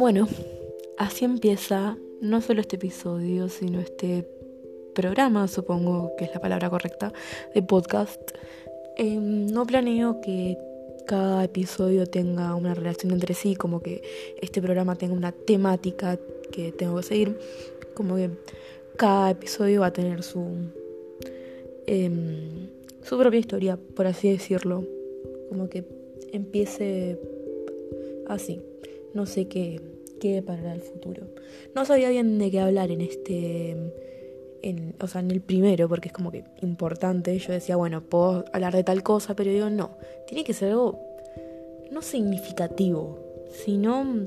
Bueno, así empieza no solo este episodio, sino este programa, supongo que es la palabra correcta, de podcast. Em, no planeo que cada episodio tenga una relación entre sí, como que este programa tenga una temática que tengo que seguir, como que cada episodio va a tener su, em, su propia historia, por así decirlo, como que empiece así, no sé qué, qué para el futuro. No sabía bien de qué hablar en este en, o sea, en el primero, porque es como que importante, yo decía, bueno, puedo hablar de tal cosa, pero digo, no, tiene que ser algo no significativo, sino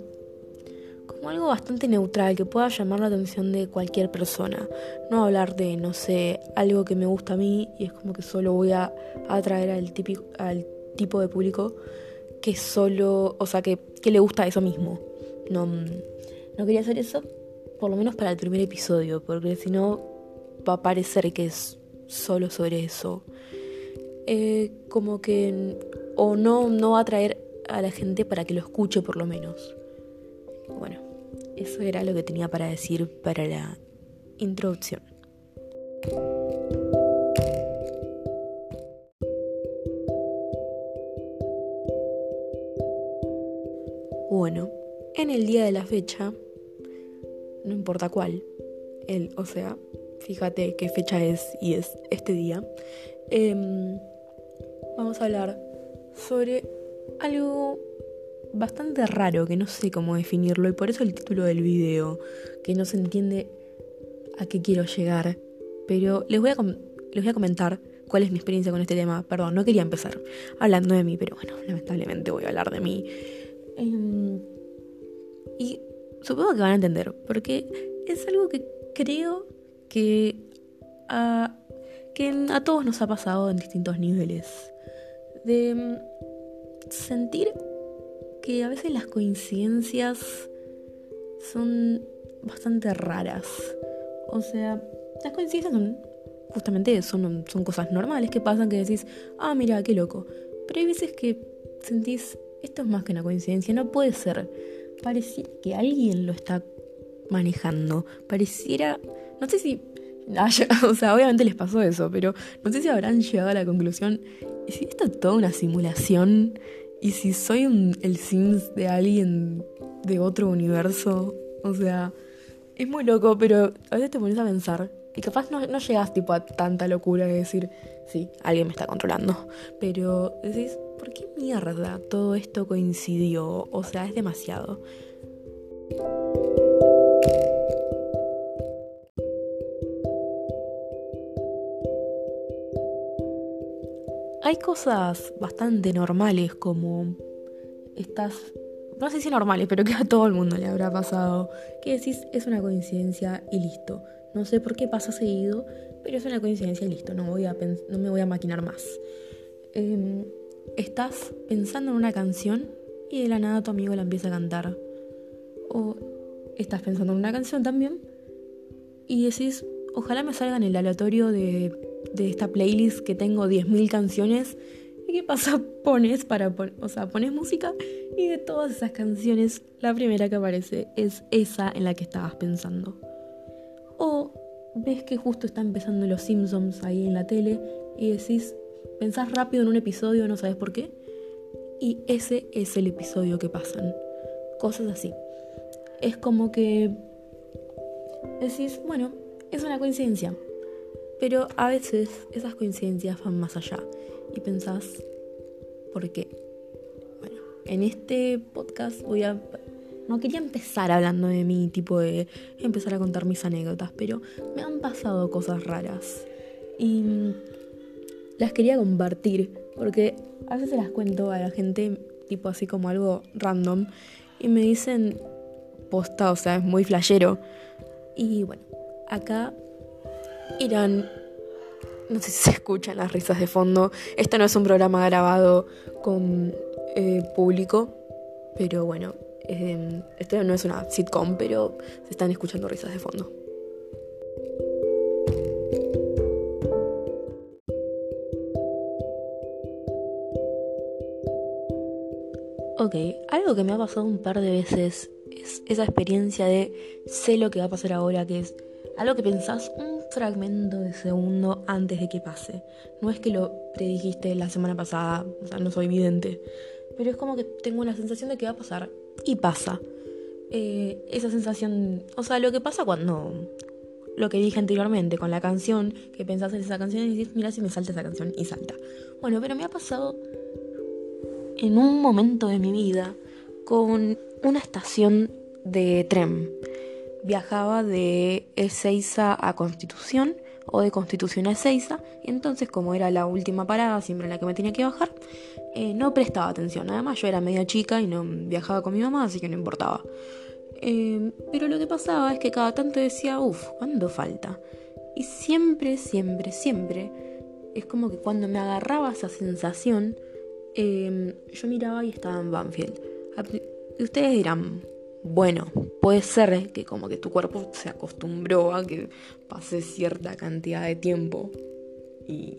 como algo bastante neutral, que pueda llamar la atención de cualquier persona. No hablar de, no sé, algo que me gusta a mí y es como que solo voy a atraer al, típico, al tipo de público que solo, o sea, que, que le gusta eso mismo. No, no quería hacer eso, por lo menos para el primer episodio, porque si no va a parecer que es solo sobre eso. Eh, como que o no, no va a atraer a la gente para que lo escuche por lo menos. Bueno, eso era lo que tenía para decir para la introducción. En el día de la fecha, no importa cuál, el, o sea, fíjate qué fecha es y es este día, em, vamos a hablar sobre algo bastante raro que no sé cómo definirlo y por eso el título del video, que no se entiende a qué quiero llegar, pero les voy a, les voy a comentar cuál es mi experiencia con este tema. Perdón, no quería empezar hablando de mí, pero bueno, lamentablemente voy a hablar de mí. Em, y supongo que van a entender, porque es algo que creo que a, que a todos nos ha pasado en distintos niveles. De mm, sentir que a veces las coincidencias son bastante raras. O sea, las coincidencias son justamente son, son cosas normales que pasan que decís, ah, mira, qué loco. Pero hay veces que sentís, esto es más que una coincidencia, no puede ser. Pareciera que alguien lo está manejando. Pareciera no sé si. o sea, obviamente les pasó eso, pero no sé si habrán llegado a la conclusión. ¿Y si esto es toda una simulación? ¿Y si soy el Sims de alguien de otro universo? O sea, es muy loco, pero a veces te pones a pensar. Y capaz no, no llegas tipo a tanta locura de decir, sí, alguien me está controlando. Pero decís, ¿por qué mierda todo esto coincidió? O sea, es demasiado. hay cosas bastante normales como estas, no sé si normales, pero que a todo el mundo le habrá pasado, que decís es una coincidencia y listo. No sé por qué pasa seguido, pero es una coincidencia y listo, no, me voy a maquinar más. Em, estás pensando en una canción y de la nada tu amigo la empieza a cantar. O estás pensando en una canción también y decís, ojalá me salga en el aleatorio de de esta playlist que tengo 10.000 canciones. ¿Y qué pasa? Pones para, o sea, pones música y de todas esas canciones la primera que aparece es esa en la que estabas pensando. O ves que justo está empezando Los Simpsons ahí en la tele y decís, pensás rápido en un episodio, no sabes por qué, y ese es el episodio que pasan. Cosas así. Es como que decís, bueno, es una coincidencia. Pero a veces esas coincidencias van más allá y pensás, ¿por qué? Bueno, en este podcast voy a... No quería empezar hablando de mí, tipo de empezar a contar mis anécdotas, pero me han pasado cosas raras y las quería compartir porque a veces se las cuento a la gente tipo así como algo random y me dicen posta, o sea, es muy flashero. Y bueno, acá Irán. No sé si se escuchan las risas de fondo. Este no es un programa grabado con eh, público, pero bueno, eh, este no es una sitcom, pero se están escuchando risas de fondo. Ok, algo que me ha pasado un par de veces es esa experiencia de sé lo que va a pasar ahora, que es algo que pensás un fragmento de segundo antes de que pase. No es que lo predijiste la semana pasada, o sea, no soy vidente, pero es como que tengo la sensación de que va a pasar y pasa. Eh, esa sensación, o sea, lo que pasa cuando, lo que dije anteriormente con la canción, que pensás en esa canción y dices, mira si me salta esa canción y salta. Bueno, pero me ha pasado en un momento de mi vida con una estación de tren. Viajaba de Ezeiza a Constitución o de Constitución a Ezeiza y entonces como era la última parada, siempre en la que me tenía que bajar, eh, no prestaba atención. Además yo era media chica y no viajaba con mi mamá, así que no importaba. Eh, pero lo que pasaba es que cada tanto decía, uff, ¿cuándo falta? Y siempre, siempre, siempre, es como que cuando me agarraba esa sensación, eh, yo miraba y estaba en Banfield. Y ustedes dirán, bueno, puede ser que como que tu cuerpo se acostumbró a que pase cierta cantidad de tiempo. Y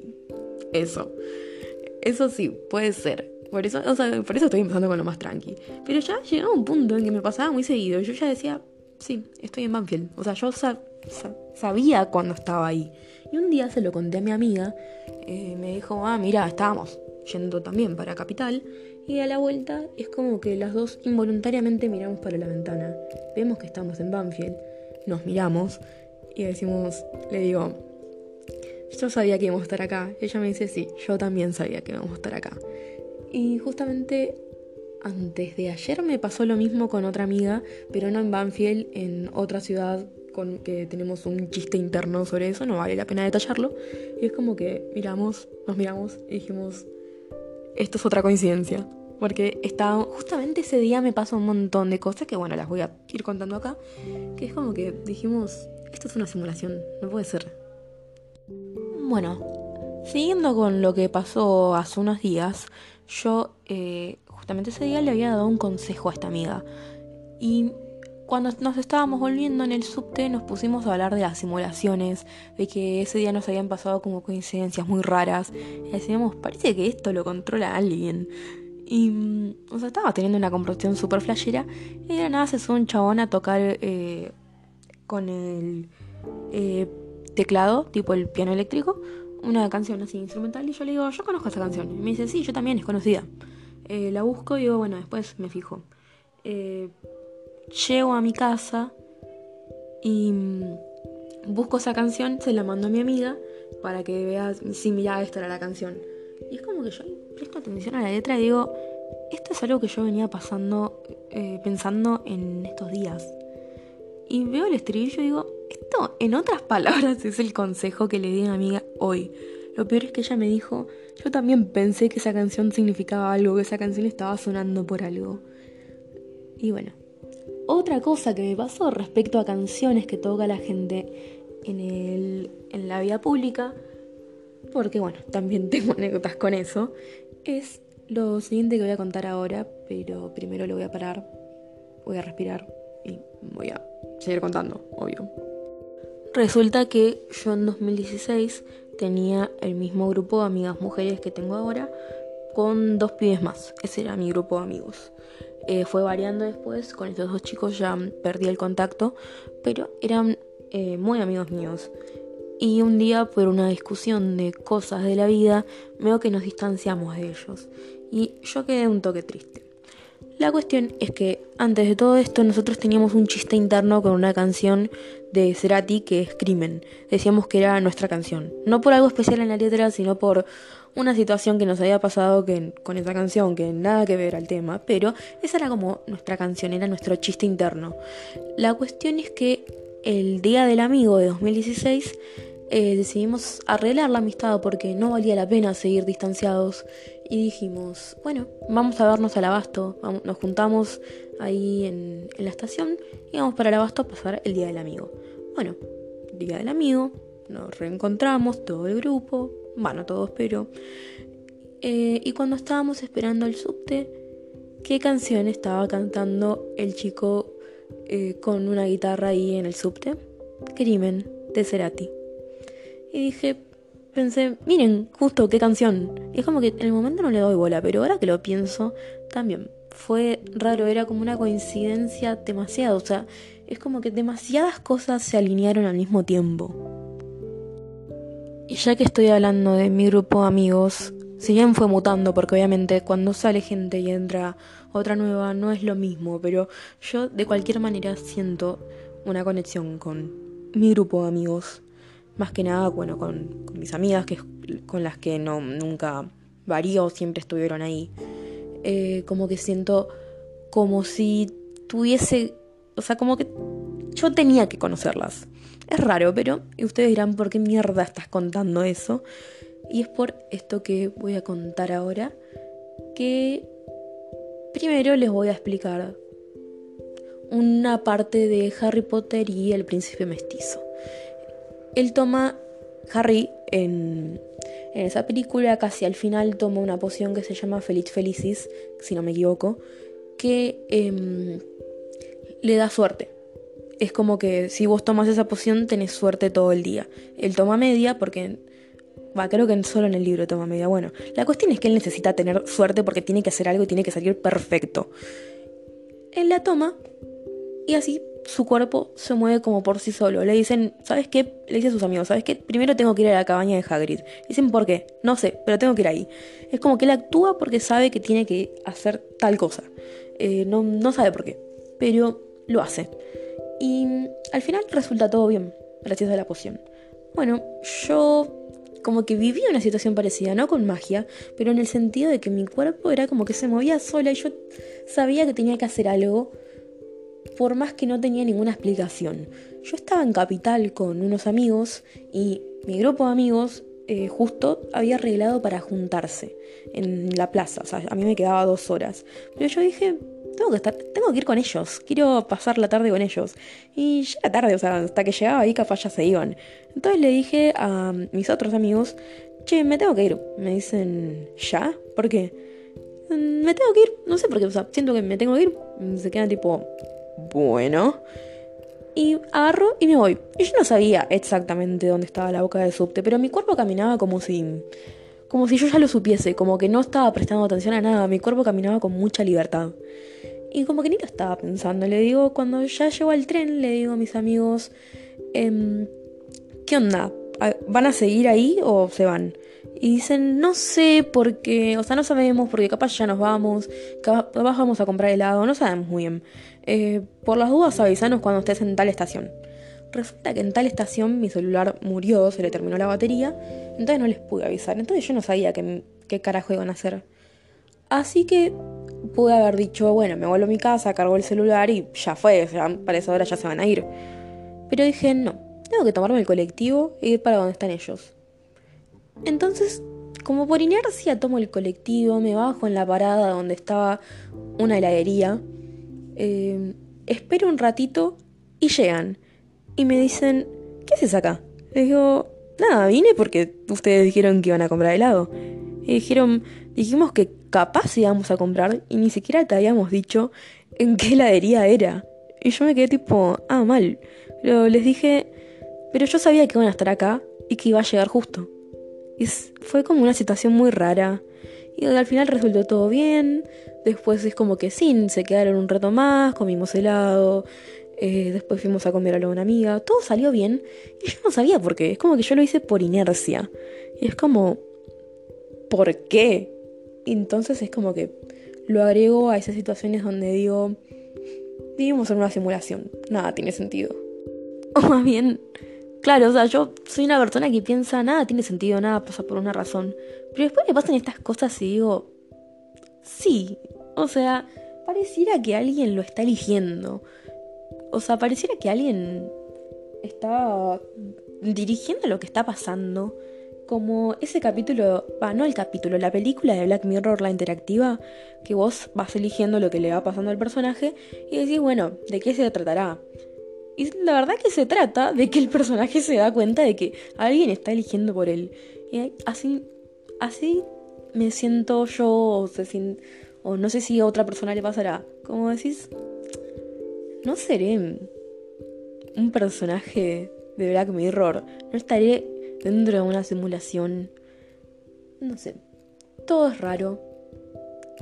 eso. Eso sí, puede ser. Por eso, o sea, por eso estoy empezando con lo más tranqui. Pero ya llegaba un punto en que me pasaba muy seguido. Yo ya decía, sí, estoy en Banfield. O sea, yo sabía cuando estaba ahí. Y un día se lo conté a mi amiga. Eh, me dijo, ah, mira, estábamos yendo también para Capital. Y a la vuelta es como que las dos involuntariamente miramos para la ventana. Vemos que estamos en Banfield. Nos miramos y decimos, le digo, yo sabía que íbamos a estar acá. ella me dice, sí, yo también sabía que íbamos a estar acá. Y justamente antes de ayer me pasó lo mismo con otra amiga, pero no en Banfield, en otra ciudad con que tenemos un chiste interno sobre eso, no vale la pena detallarlo. Y es como que miramos, nos miramos y dijimos, esto es otra coincidencia. Porque estaba, justamente ese día me pasó un montón de cosas que, bueno, las voy a ir contando acá. Que es como que dijimos, esto es una simulación, no puede ser. Bueno, siguiendo con lo que pasó hace unos días, yo eh, justamente ese día le había dado un consejo a esta amiga. Y cuando nos estábamos volviendo en el subte nos pusimos a hablar de las simulaciones, de que ese día nos habían pasado como coincidencias muy raras. Y decíamos, parece que esto lo controla alguien. Y, mm, o sea, estaba teniendo una compresión súper flashera. Y de nada se sube un chabón a tocar eh, con el eh, teclado, tipo el piano eléctrico, una canción así instrumental. Y yo le digo, yo conozco esa canción. Y me dice, sí, yo también, es conocida. Eh, la busco y digo, bueno, después me fijo. Eh, llego a mi casa y mm, busco esa canción, se la mando a mi amiga para que vea si mira esta era la canción. Y es como que yo presto atención a la letra y digo, esto es algo que yo venía pasando, eh, pensando en estos días. Y veo el estribillo y digo, esto en otras palabras es el consejo que le di a mi amiga hoy. Lo peor es que ella me dijo, yo también pensé que esa canción significaba algo, que esa canción estaba sonando por algo. Y bueno, otra cosa que me pasó respecto a canciones que toca la gente en, el, en la vía pública, porque bueno, también tengo anécdotas con eso, es lo siguiente que voy a contar ahora, pero primero lo voy a parar, voy a respirar y voy a seguir contando, obvio. Resulta que yo en 2016 tenía el mismo grupo de amigas mujeres que tengo ahora, con dos pibes más. Ese era mi grupo de amigos. Eh, fue variando después, con estos dos chicos ya perdí el contacto, pero eran eh, muy amigos míos. Y un día, por una discusión de cosas de la vida, veo que nos distanciamos de ellos. Y yo quedé un toque triste. La cuestión es que antes de todo esto nosotros teníamos un chiste interno con una canción de Cerati que es Crimen. Decíamos que era nuestra canción. No por algo especial en la letra, sino por una situación que nos había pasado que, con esa canción, que nada que ver al tema, pero esa era como nuestra canción, era nuestro chiste interno. La cuestión es que el Día del Amigo de 2016 eh, decidimos arreglar la amistad porque no valía la pena seguir distanciados y dijimos, bueno, vamos a vernos al abasto, nos juntamos ahí en, la estación y vamos para el abasto a pasar el Día del Amigo. Bueno, Día del Amigo, nos reencontramos, todo el grupo, bueno, todos, pero... Eh, y cuando estábamos esperando el subte, ¿qué canción estaba cantando el chico eh, con una guitarra ahí en el subte? Crimen, de Cerati. Y dije, pensé, miren, justo qué canción. Es como que en el momento no le doy bola, pero ahora que lo pienso, también fue raro, era como una coincidencia demasiado, o sea, es como que demasiadas cosas se alinearon al mismo tiempo. Y ya que estoy hablando de mi grupo de amigos, si bien fue mutando, porque obviamente cuando sale gente y entra otra nueva no es lo mismo, pero yo de cualquier manera siento una conexión con mi grupo de amigos. Más que nada, bueno, con, mis amigas que, con las que no, nunca varío, siempre estuvieron ahí. Eh, como que siento como si tuviese, o sea, como que yo tenía que conocerlas. Es raro, pero ustedes dirán, ¿por qué mierda estás contando eso? Y es por esto que voy a contar ahora, que primero les voy a explicar una parte de Harry Potter y el príncipe mestizo. Él toma, Harry, en, esa película, casi al final toma una poción que se llama Feliz Felicis, si no me equivoco, que em, le da suerte. Es como que si vos tomas esa poción tenés suerte todo el día. Él toma media porque Va, creo que solo en el libro toma media. Bueno, la cuestión es que él necesita tener suerte porque tiene que hacer algo y tiene que salir perfecto. Él la toma y así su cuerpo se mueve como por sí solo. Le dicen, ¿sabes qué? Le dice a sus amigos, ¿sabes qué? Primero tengo que ir a la cabaña de Hagrid. Dicen, ¿por qué? No sé, pero tengo que ir ahí. Es como que él actúa porque sabe que tiene que hacer tal cosa. Eh, no, no sabe por qué, pero lo hace. Y al final resulta todo bien, gracias a la poción. Bueno, yo como que vivía una situación parecida, no con magia, pero en el sentido de que mi cuerpo era como que se movía sola y yo sabía que tenía que hacer algo por más que no tenía ninguna explicación. Yo estaba en Capital con unos amigos y mi grupo de amigos eh, justo había arreglado para juntarse en la plaza, o sea, a mí me quedaba dos horas. Pero yo dije, tengo que, estar, tengo que ir con ellos, quiero pasar la tarde con ellos. Y ya la tarde, o sea, hasta que llegaba ahí capaz ya se iban. Entonces le dije a mis otros amigos, che, me tengo que ir. Me dicen, ¿ya? ¿Por qué? Mm, me tengo que ir, no sé por qué, o sea, siento que me tengo que ir. Se quedan tipo, bueno. Y agarro y me voy. Y yo no sabía exactamente dónde estaba la boca del subte, pero mi cuerpo caminaba como si como si yo ya lo supiese, como que no estaba prestando atención a nada, mi cuerpo caminaba con mucha libertad. Y como que ni lo estaba pensando. Le digo, cuando ya llegó al tren, le digo a mis amigos, em, ¿qué onda? ¿Van a seguir ahí o se van? Y dicen, no sé, porque, o sea, no sabemos, porque capaz ya nos vamos, capaz vamos a comprar helado, no sabemos muy bien. Eh, por las dudas, avisanos cuando estés en tal estación. Resulta que en tal estación mi celular murió, se le terminó la batería, entonces no les pude avisar. Entonces yo no sabía qué, carajo iban a hacer. Así que pude haber dicho, bueno, me vuelvo a mi casa, cargo el celular y ya fue, sea, para esa hora ya se van a ir. Pero dije, no, tengo que tomarme el colectivo e ir para donde están ellos. Entonces, como por inercia tomo el colectivo, me bajo en la parada donde estaba una heladería, eh, espero un ratito y llegan. Y me dicen, ¿qué haces acá? Les digo, nada, vine porque ustedes dijeron que iban a comprar helado. Y dijeron, dijimos que capaz íbamos a comprar y ni siquiera te habíamos dicho en qué heladería era. Y yo me quedé tipo, ah, mal. Pero les dije, pero yo sabía que iban a estar acá y que iba a llegar justo. Y fue como una situación muy rara. Y al final resultó todo bien. Después es como que sí, se quedaron un rato más, comimos helado. Eh, después fuimos a comer a una amiga. Todo salió bien. Y yo no sabía por qué. Es como que yo lo hice por inercia. Y es como, ¿por qué? entonces es como que lo agrego a esas situaciones donde digo, vivimos en una simulación, nada tiene sentido. O más bien, claro, o sea, yo soy una persona que piensa, nada tiene sentido, nada pasa por una razón. Pero después me pasan estas cosas y digo, sí, o sea, pareciera que alguien lo está eligiendo. O sea, pareciera que alguien está dirigiendo lo que está pasando como ese capítulo, va, no el capítulo, la película de Black Mirror, la interactiva, que vos vas eligiendo lo que le va pasando al personaje y decís, bueno, ¿de qué se tratará? Y la verdad que se trata de que el personaje se da cuenta de que alguien está eligiendo por él. Y así, así me siento yo, o, o no sé si a otra persona le pasará. Como decís, no seré un personaje de Black Mirror, no estaré dentro de una simulación. No sé, todo es raro.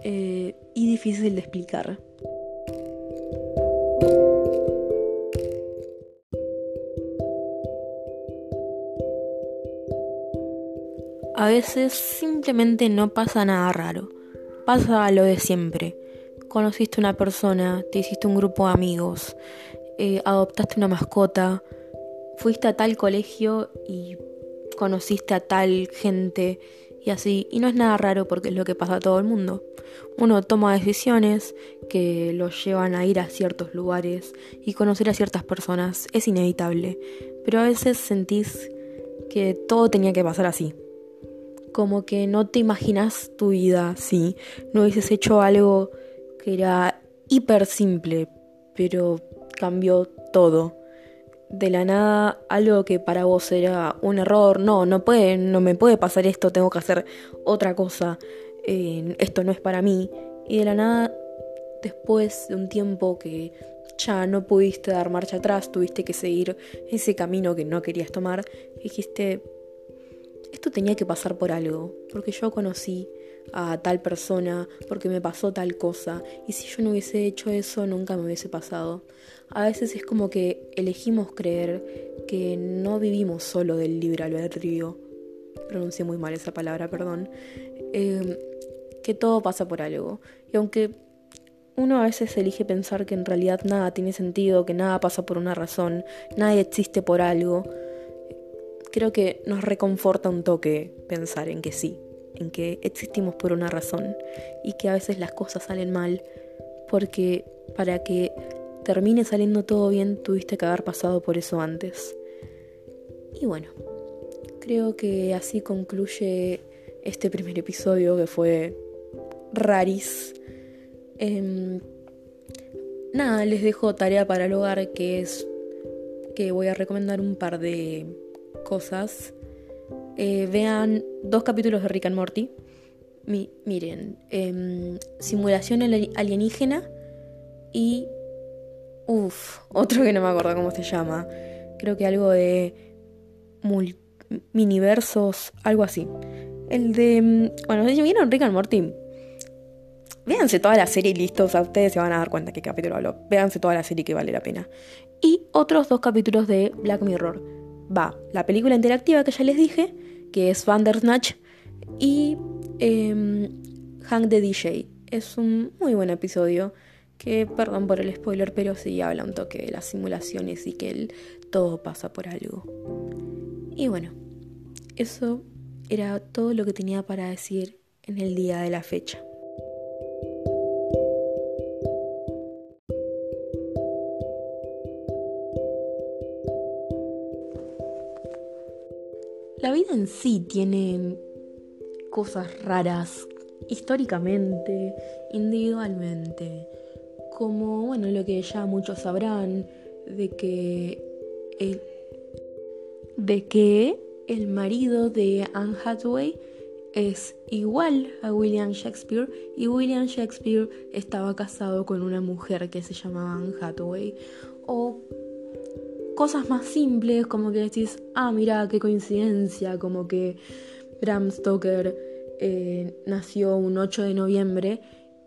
eh, y difícil de explicar. A veces simplemente no pasa nada raro. Pasa lo de siempre. Conociste una persona, te hiciste un grupo de amigos, eh, adoptaste una mascota, fuiste a tal colegio y conociste a tal gente y así. Y no es nada raro porque es lo que pasa a todo el mundo. Uno toma decisiones que los llevan a ir a ciertos lugares y conocer a ciertas personas. Es inevitable. Pero a veces sentís que todo tenía que pasar así. Como que no te imaginas tu vida si no hubieses hecho algo que era hiper simple, pero cambió todo. De la nada algo que para vos era un error, no, no puede, no me puede pasar esto, tengo que hacer otra cosa, eh, esto no es para mí. Y de la nada, después de un tiempo que ya no pudiste dar marcha atrás, tuviste que seguir ese camino que no querías tomar, dijiste, esto tenía que pasar por algo, porque yo conocí a tal persona, porque me pasó tal cosa, y si yo no hubiese hecho eso, nunca me hubiese pasado. A veces es como que elegimos creer que no vivimos solo del libre albedrío, pronuncié muy mal esa palabra, perdón, em, que todo pasa por algo. Y aunque uno a veces elige pensar que en realidad nada tiene sentido, que nada pasa por una razón, nadie existe por algo, creo que nos reconforta un toque pensar en que sí, en que existimos por una razón y que a veces las cosas salen mal porque para que termine saliendo todo bien tuviste que haber pasado por eso antes. Y bueno, creo que así concluye este primer episodio que fue raris. Em, nada, les dejo tarea para el hogar que es que voy a recomendar un par de cosas eh, vean dos capítulos de Rick and Morty. miren, em, simulación alienígena y... Uff, otro que no me acuerdo cómo se llama. Creo que algo de... miniversos, algo así. El de... Em, bueno, si vieron Rick and Morty, véanse toda la serie y listo, o sea, ustedes se van a dar cuenta qué capítulo hablo. Véanse toda la serie que vale la pena. Y otros dos capítulos de Black Mirror va la película interactiva que ya les dije, que es Vandersnatch, y eh, Hank the DJ. Es un muy buen episodio que, perdón por el spoiler, pero sí habla un toque de las simulaciones y que todo pasa por algo. Y bueno, eso era todo lo que tenía para decir en el día de la fecha. La vida en sí tiene cosas raras históricamente, individualmente, como bueno, lo que ya muchos sabrán de que el, de que el marido de Anne Hathaway es igual a William Shakespeare y William Shakespeare estaba casado con una mujer que se llamaba Anne Hathaway o cosas más simples, como que decís, ah, mira, qué coincidencia, como que Bram Stoker eh, nació un 8 de noviembre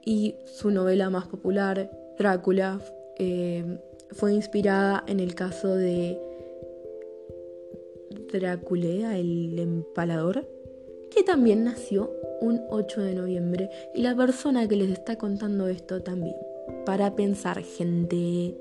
y su novela más popular, Drácula, eh, fue inspirada en el caso de Drácula, el empalador, que también nació un 8 de noviembre. Y la persona que les está contando esto también. Para pensar, gente.